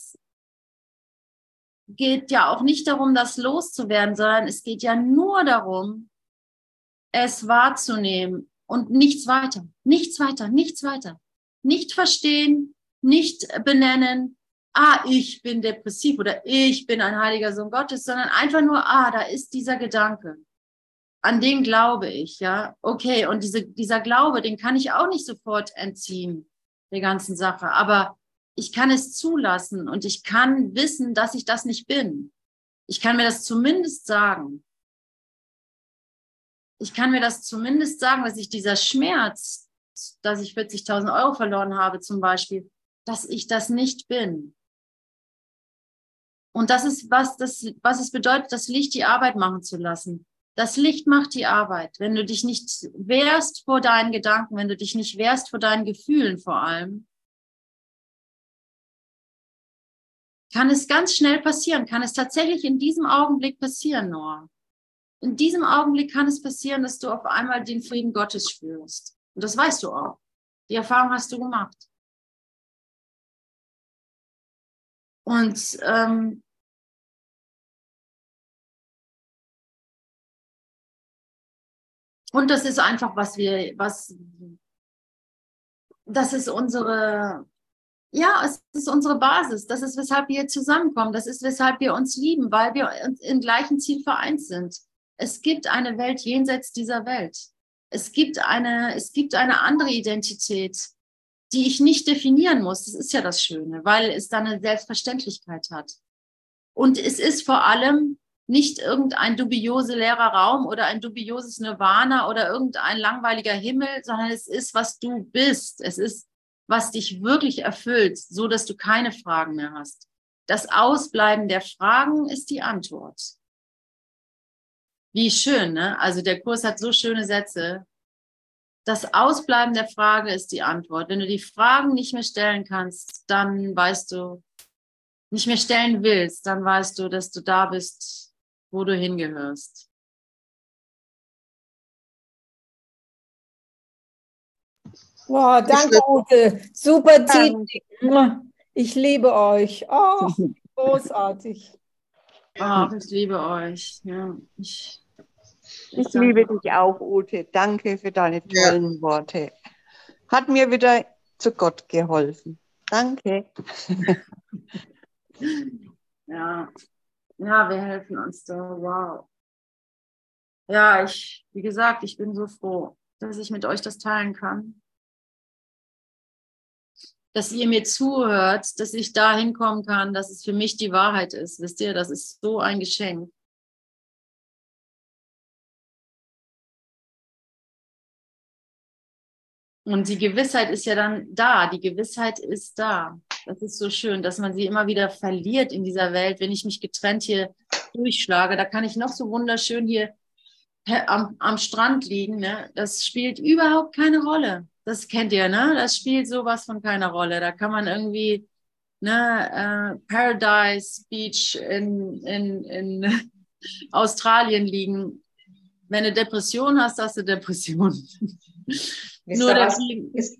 geht ja auch nicht darum, das loszuwerden, sondern es geht ja nur darum, es wahrzunehmen, und nichts weiter, nichts weiter, nichts weiter. Nicht verstehen, nicht benennen, ah, ich bin depressiv oder ich bin ein heiliger Sohn Gottes, sondern einfach nur, ah, da ist dieser Gedanke. An den glaube ich, ja. Okay, und diese, dieser Glaube, den kann ich auch nicht sofort entziehen, der ganzen Sache. Aber ich kann es zulassen und ich kann wissen, dass ich das nicht bin. Ich kann mir das zumindest sagen ich kann mir das zumindest sagen, dass ich dieser Schmerz, dass ich 40.000 Euro verloren habe zum Beispiel, dass ich das nicht bin. Und das ist, was, das, was es bedeutet, das Licht die Arbeit machen zu lassen. Das Licht macht die Arbeit. Wenn du dich nicht wehrst vor deinen Gedanken, wenn du dich nicht wehrst vor deinen Gefühlen vor allem, kann es ganz schnell passieren, kann es tatsächlich in diesem Augenblick passieren, Noah. In diesem Augenblick kann es passieren, dass du auf einmal den Frieden Gottes spürst. Und das weißt du auch. Die Erfahrung hast du gemacht. Und ähm, und das ist einfach, was wir, was, das ist unsere, ja, es ist unsere Basis. Das ist, weshalb wir zusammenkommen. Das ist, weshalb wir uns lieben, weil wir im gleichen Ziel vereint sind. Es gibt eine Welt jenseits dieser Welt. Es gibt eine, es gibt eine andere Identität, die ich nicht definieren muss. Das ist ja das Schöne, weil es da eine Selbstverständlichkeit hat. Und es ist vor allem nicht irgendein dubiose leerer Raum oder ein dubioses Nirvana oder irgendein langweiliger Himmel, sondern es ist, was du bist. Es ist, was dich wirklich erfüllt, so dass du keine Fragen mehr hast. Das Ausbleiben der Fragen ist die Antwort. Wie schön, ne? Also der Kurs hat so schöne Sätze. Das Ausbleiben der Frage ist die Antwort. Wenn du die Fragen nicht mehr stellen kannst, dann weißt du, nicht mehr stellen willst, dann weißt du, dass du da bist, wo du hingehörst. Wow, danke, Ute. Super Titel. Ich liebe euch. Oh, großartig. Oh, ich liebe euch. Ja, ich, ich liebe dich auch, Ute. Danke für deine tollen ja. Worte. Hat mir wieder zu Gott geholfen. Danke. ja. ja, wir helfen uns da. Wow. Ja, ich, wie gesagt, ich bin so froh, dass ich mit euch das teilen kann dass ihr mir zuhört, dass ich da hinkommen kann, dass es für mich die Wahrheit ist. Wisst ihr, das ist so ein Geschenk. Und die Gewissheit ist ja dann da. Die Gewissheit ist da. Das ist so schön, dass man sie immer wieder verliert in dieser Welt. Wenn ich mich getrennt hier durchschlage, da kann ich noch so wunderschön hier am, am Strand liegen. Ne? Das spielt überhaupt keine Rolle das kennt ihr, ne? Das spielt sowas von keiner Rolle. Da kann man irgendwie ne, äh, Paradise Beach in, in, in Australien liegen. Wenn du Depression hast, hast du Depression. Nur was, ist,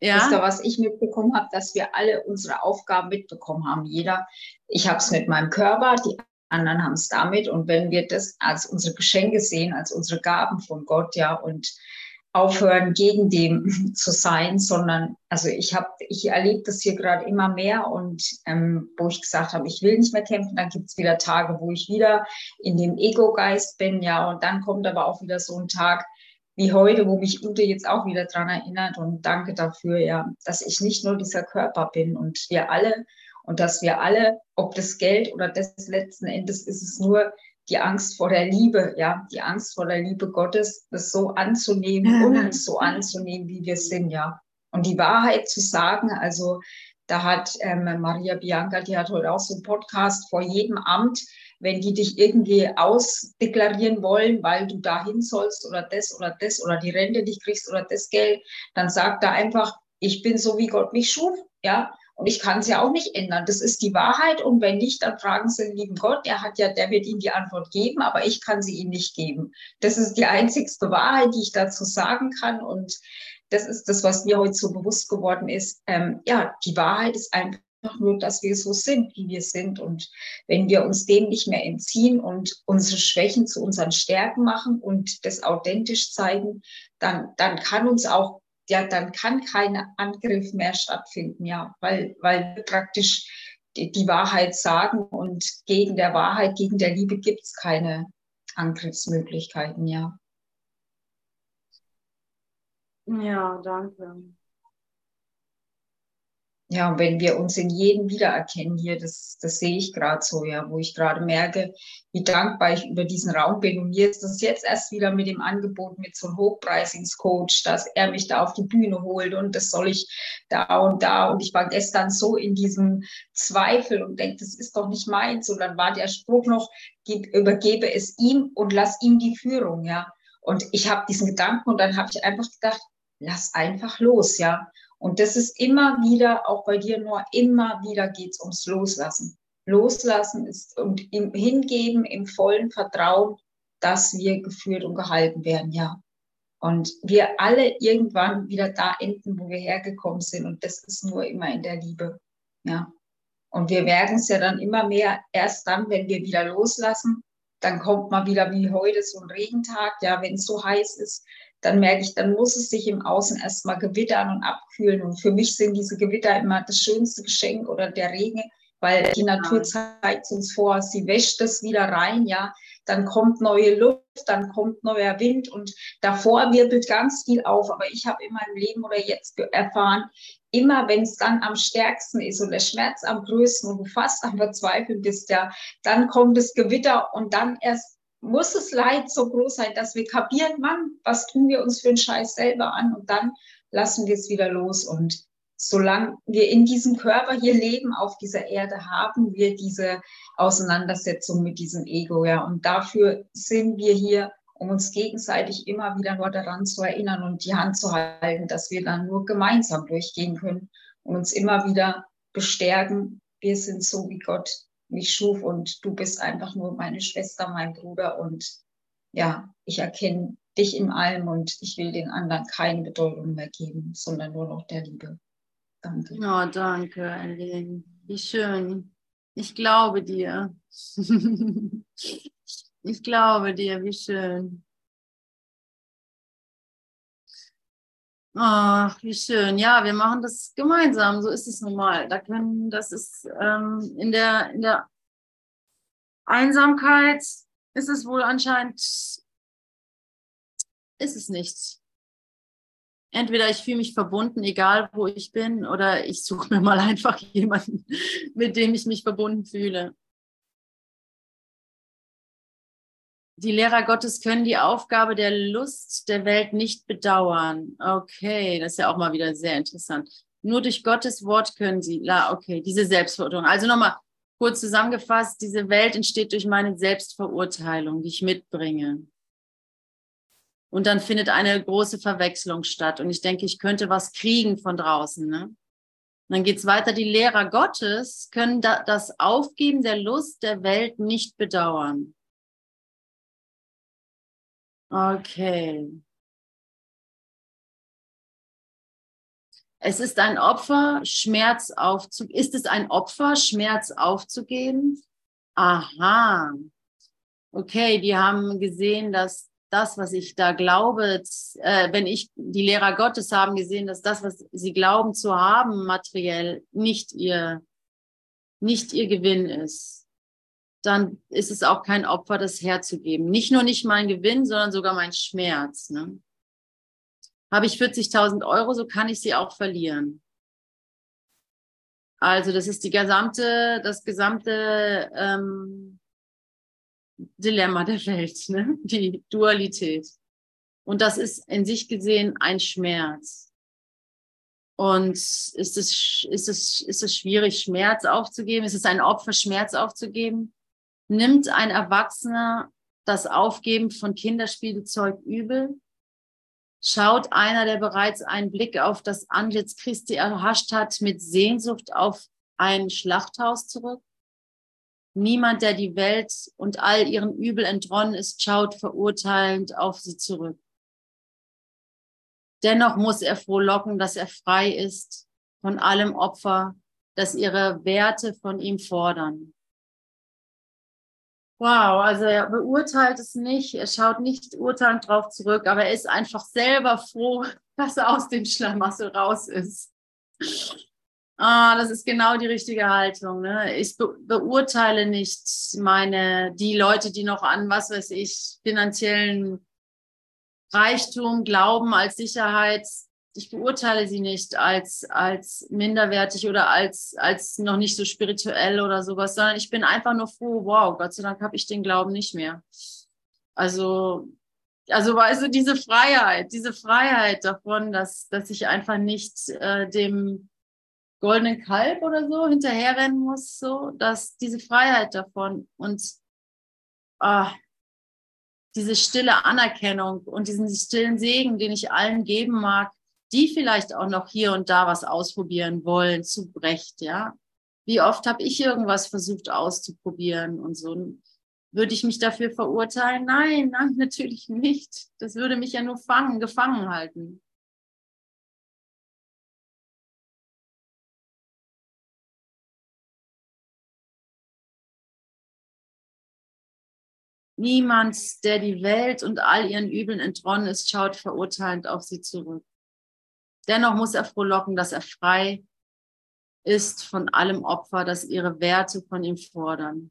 ja? Wisst ihr, was ich mitbekommen habe, dass wir alle unsere Aufgaben mitbekommen haben. Jeder, ich habe es mit meinem Körper, die anderen haben es damit. Und wenn wir das als unsere Geschenke sehen, als unsere Gaben von Gott, ja, und aufhören, gegen dem zu sein, sondern also ich habe, ich erlebe das hier gerade immer mehr und ähm, wo ich gesagt habe, ich will nicht mehr kämpfen, dann gibt es wieder Tage, wo ich wieder in dem Ego-Geist bin, ja, und dann kommt aber auch wieder so ein Tag wie heute, wo mich Ute jetzt auch wieder dran erinnert und danke dafür, ja, dass ich nicht nur dieser Körper bin und wir alle und dass wir alle, ob das Geld oder das letzten Endes ist es nur die Angst vor der Liebe, ja, die Angst vor der Liebe Gottes, das so anzunehmen und uns so anzunehmen, wie wir sind, ja. Und die Wahrheit zu sagen, also da hat ähm, Maria Bianca, die hat heute auch so einen Podcast vor jedem Amt, wenn die dich irgendwie ausdeklarieren wollen, weil du dahin sollst oder das oder das oder die Rente nicht kriegst oder das Geld, dann sag da einfach, ich bin so, wie Gott mich schuf, ja. Und ich kann es ja auch nicht ändern. Das ist die Wahrheit. Und wenn nicht, dann fragen Sie den lieben Gott. Der hat ja, der wird Ihnen die Antwort geben, aber ich kann sie Ihnen nicht geben. Das ist die einzigste Wahrheit, die ich dazu sagen kann. Und das ist das, was mir heute so bewusst geworden ist. Ähm, ja, die Wahrheit ist einfach nur, dass wir so sind, wie wir sind. Und wenn wir uns dem nicht mehr entziehen und unsere Schwächen zu unseren Stärken machen und das authentisch zeigen, dann, dann kann uns auch ja, dann kann kein Angriff mehr stattfinden, ja, weil, weil wir praktisch die, die Wahrheit sagen und gegen der Wahrheit, gegen der Liebe gibt es keine Angriffsmöglichkeiten, ja. Ja, danke. Ja, und wenn wir uns in jedem wiedererkennen hier, das, das sehe ich gerade so, ja, wo ich gerade merke, wie dankbar ich über diesen Raum bin. Und mir ist das jetzt erst wieder mit dem Angebot mit so einem Hochpreisungscoach, dass er mich da auf die Bühne holt und das soll ich da und da. Und ich war gestern so in diesem Zweifel und denke, das ist doch nicht meins. Und dann war der Spruch noch, übergebe es ihm und lass ihm die Führung, ja. Und ich habe diesen Gedanken und dann habe ich einfach gedacht, lass einfach los, ja. Und das ist immer wieder, auch bei dir nur, immer wieder geht es ums Loslassen. Loslassen ist und im Hingeben, im vollen Vertrauen, dass wir geführt und gehalten werden, ja. Und wir alle irgendwann wieder da enden, wo wir hergekommen sind. Und das ist nur immer in der Liebe, ja. Und wir merken es ja dann immer mehr, erst dann, wenn wir wieder loslassen, dann kommt mal wieder wie heute so ein Regentag, ja, wenn es so heiß ist, dann merke ich, dann muss es sich im Außen erstmal gewittern und abkühlen. Und für mich sind diese Gewitter immer das schönste Geschenk oder der Regen, weil die Natur zeigt uns vor, sie wäscht es wieder rein, ja, dann kommt neue Luft, dann kommt neuer Wind und davor wirbelt ganz viel auf. Aber ich habe in meinem Leben oder jetzt erfahren, immer wenn es dann am stärksten ist und der Schmerz am größten und du fast am Verzweifeln bist, ja, dann kommt das Gewitter und dann erst muss das Leid so groß sein, dass wir kapieren, Mann, was tun wir uns für einen Scheiß selber an und dann lassen wir es wieder los. Und solange wir in diesem Körper hier leben, auf dieser Erde, haben wir diese Auseinandersetzung mit diesem Ego, ja. Und dafür sind wir hier, um uns gegenseitig immer wieder nur daran zu erinnern und die Hand zu halten, dass wir dann nur gemeinsam durchgehen können und uns immer wieder bestärken. Wir sind so, wie Gott mich schuf und du bist einfach nur meine Schwester, mein Bruder und ja, ich erkenne dich in allem und ich will den anderen keine Bedeutung mehr geben, sondern nur noch der Liebe. Danke. Ja, danke, Eileen. Wie schön. Ich glaube dir. ich glaube dir, wie schön. Ach, wie schön. Ja, wir machen das gemeinsam. So ist es nun mal. Da können, das ist ähm, in, der, in der Einsamkeit ist es wohl anscheinend, ist es nicht. Entweder ich fühle mich verbunden, egal wo ich bin, oder ich suche mir mal einfach jemanden, mit dem ich mich verbunden fühle. Die Lehrer Gottes können die Aufgabe der Lust der Welt nicht bedauern. Okay, das ist ja auch mal wieder sehr interessant. Nur durch Gottes Wort können sie, la, okay, diese Selbstverurteilung. Also nochmal kurz zusammengefasst, diese Welt entsteht durch meine Selbstverurteilung, die ich mitbringe. Und dann findet eine große Verwechslung statt. Und ich denke, ich könnte was kriegen von draußen. Ne? Und dann geht's weiter. Die Lehrer Gottes können da, das Aufgeben der Lust der Welt nicht bedauern. Okay. Es ist ein Opfer, Schmerz aufzugeben. Ist es ein Opfer, Schmerz aufzugeben? Aha. Okay, die haben gesehen, dass das, was ich da glaube, äh, wenn ich, die Lehrer Gottes haben gesehen, dass das, was sie glauben zu haben, materiell, nicht ihr, nicht ihr Gewinn ist dann ist es auch kein Opfer, das herzugeben. Nicht nur nicht mein Gewinn, sondern sogar mein Schmerz. Ne? Habe ich 40.000 Euro, so kann ich sie auch verlieren. Also das ist die gesamte, das gesamte ähm, Dilemma der Welt, ne? die Dualität. Und das ist in sich gesehen ein Schmerz. Und ist es, ist es, ist es schwierig, Schmerz aufzugeben? Ist es ein Opfer, Schmerz aufzugeben? Nimmt ein Erwachsener das Aufgeben von Kinderspielzeug übel? Schaut einer, der bereits einen Blick auf das Antlitz Christi erhascht hat, mit Sehnsucht auf ein Schlachthaus zurück? Niemand, der die Welt und all ihren Übel entronnen ist, schaut verurteilend auf sie zurück. Dennoch muss er frohlocken, dass er frei ist von allem Opfer, das ihre Werte von ihm fordern. Wow, also er beurteilt es nicht, er schaut nicht urteilend drauf zurück, aber er ist einfach selber froh, dass er aus dem Schlamassel raus ist. Ah, das ist genau die richtige Haltung. Ne? Ich be beurteile nicht meine, die Leute, die noch an, was weiß ich, finanziellen Reichtum glauben als Sicherheit ich beurteile sie nicht als, als minderwertig oder als, als noch nicht so spirituell oder sowas, sondern ich bin einfach nur froh, wow, Gott sei Dank habe ich den Glauben nicht mehr. Also, also weißt du, diese Freiheit, diese Freiheit davon, dass, dass ich einfach nicht äh, dem goldenen Kalb oder so hinterherrennen muss, so, dass diese Freiheit davon und ah, diese stille Anerkennung und diesen stillen Segen, den ich allen geben mag, die vielleicht auch noch hier und da was ausprobieren wollen, zu Brecht, ja. Wie oft habe ich irgendwas versucht auszuprobieren und so. Würde ich mich dafür verurteilen? Nein, nein, natürlich nicht. Das würde mich ja nur fangen, gefangen halten. Niemand, der die Welt und all ihren Übeln entronnen ist, schaut verurteilend auf sie zurück. Dennoch muss er frohlocken, dass er frei ist von allem Opfer, das ihre Werte von ihm fordern.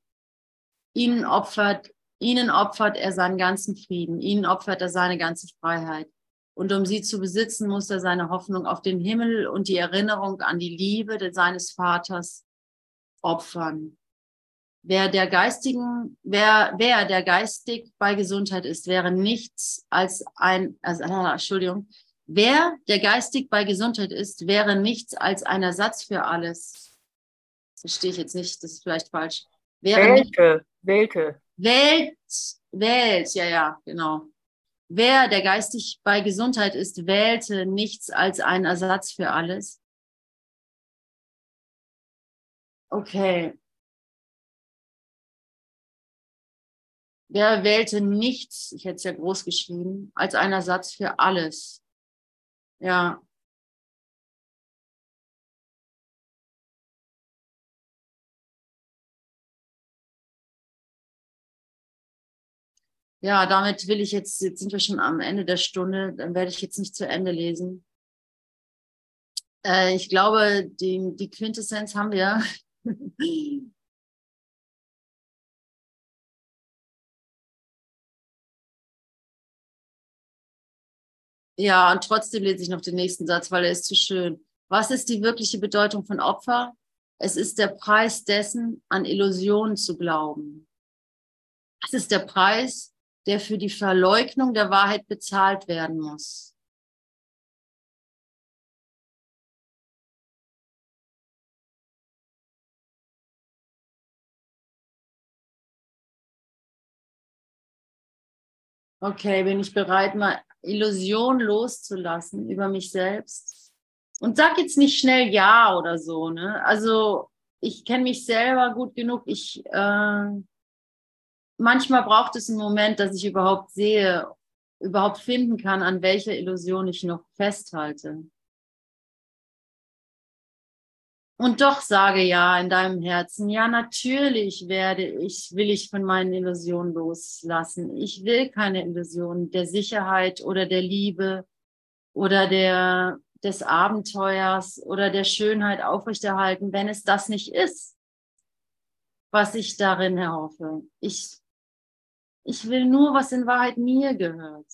Ihnen opfert, ihnen opfert er seinen ganzen Frieden, ihnen opfert er seine ganze Freiheit. Und um sie zu besitzen, muss er seine Hoffnung auf den Himmel und die Erinnerung an die Liebe seines Vaters opfern. Wer der geistigen, wer, wer der geistig bei Gesundheit ist, wäre nichts als ein, also, Entschuldigung, wer der geistig bei Gesundheit ist, wäre nichts als ein Ersatz für alles. Das verstehe ich jetzt nicht, das ist vielleicht falsch. Wäre wählte, wählte. Wählt, wählt, ja, ja, genau. Wer, der geistig bei Gesundheit ist, wählte nichts als einen Ersatz für alles. Okay, Wer wählte nichts, ich hätte es ja groß geschrieben, als ein Ersatz für alles. Ja. Ja, damit will ich jetzt, jetzt sind wir schon am Ende der Stunde, dann werde ich jetzt nicht zu Ende lesen. Äh, ich glaube, die, die Quintessenz haben wir. Ja, und trotzdem lese ich noch den nächsten Satz, weil er ist zu schön. Was ist die wirkliche Bedeutung von Opfer? Es ist der Preis dessen, an Illusionen zu glauben. Das ist der Preis, der für die Verleugnung der Wahrheit bezahlt werden muss. Okay, bin ich bereit, mal Illusion loszulassen über mich selbst. Und sag jetzt nicht schnell Ja oder so. Ne? Also ich kenne mich selber gut genug. Ich äh, manchmal braucht es einen Moment, dass ich überhaupt sehe, überhaupt finden kann, an welcher Illusion ich noch festhalte. Und doch sage ja in deinem Herzen, ja, natürlich werde ich, will ich von meinen Illusionen loslassen. Ich will keine Illusionen der Sicherheit oder der Liebe oder der, des Abenteuers oder der Schönheit aufrechterhalten, wenn es das nicht ist, was ich darin erhoffe. Ich, ich will nur, was in Wahrheit mir gehört.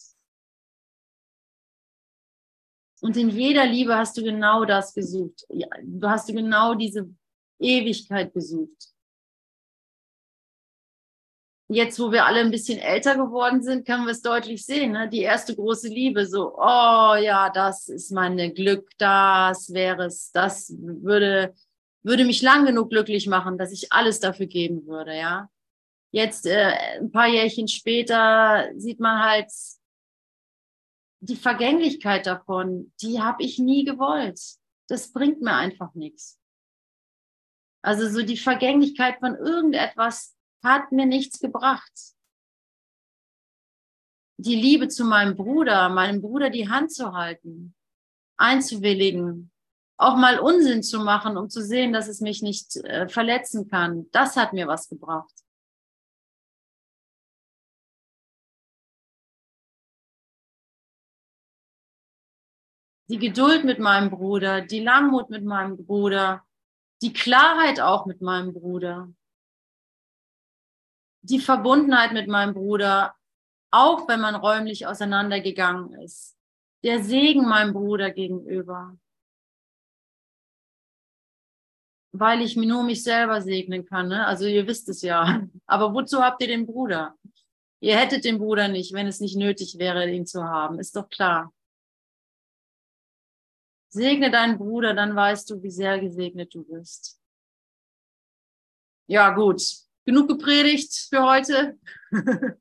Und in jeder Liebe hast du genau das gesucht. Du hast du genau diese Ewigkeit gesucht. Jetzt, wo wir alle ein bisschen älter geworden sind, können wir es deutlich sehen. Ne? Die erste große Liebe, so, oh ja, das ist mein Glück, das wäre es, das würde, würde mich lang genug glücklich machen, dass ich alles dafür geben würde, ja. Jetzt, äh, ein paar Jährchen später, sieht man halt, die Vergänglichkeit davon, die habe ich nie gewollt. Das bringt mir einfach nichts. Also so die Vergänglichkeit von irgendetwas hat mir nichts gebracht. Die Liebe zu meinem Bruder, meinem Bruder die Hand zu halten, einzuwilligen, auch mal Unsinn zu machen, um zu sehen, dass es mich nicht äh, verletzen kann, das hat mir was gebracht. Die Geduld mit meinem Bruder, die Langmut mit meinem Bruder, die Klarheit auch mit meinem Bruder, die Verbundenheit mit meinem Bruder, auch wenn man räumlich auseinandergegangen ist, der Segen meinem Bruder gegenüber, weil ich nur mich selber segnen kann. Ne? Also ihr wisst es ja. Aber wozu habt ihr den Bruder? Ihr hättet den Bruder nicht, wenn es nicht nötig wäre, ihn zu haben. Ist doch klar. Segne deinen Bruder, dann weißt du, wie sehr gesegnet du bist. Ja, gut. genug gepredigt für heute.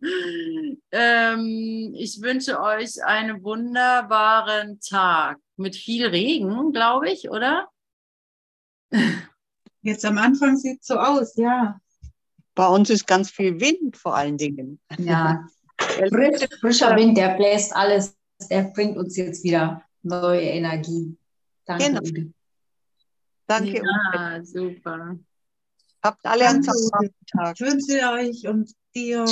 ähm, ich wünsche euch einen wunderbaren Tag mit viel Regen, glaube ich, oder? Jetzt am Anfang sieht es so aus, ja. Bei uns ist ganz viel Wind vor allen Dingen. Ja, Frisch, frischer Wind, der bläst alles, der bringt uns jetzt wieder neue Energie. Danke, genau. Danke, ja, super. Habt alle einen Tag. Ich wünsche euch und dir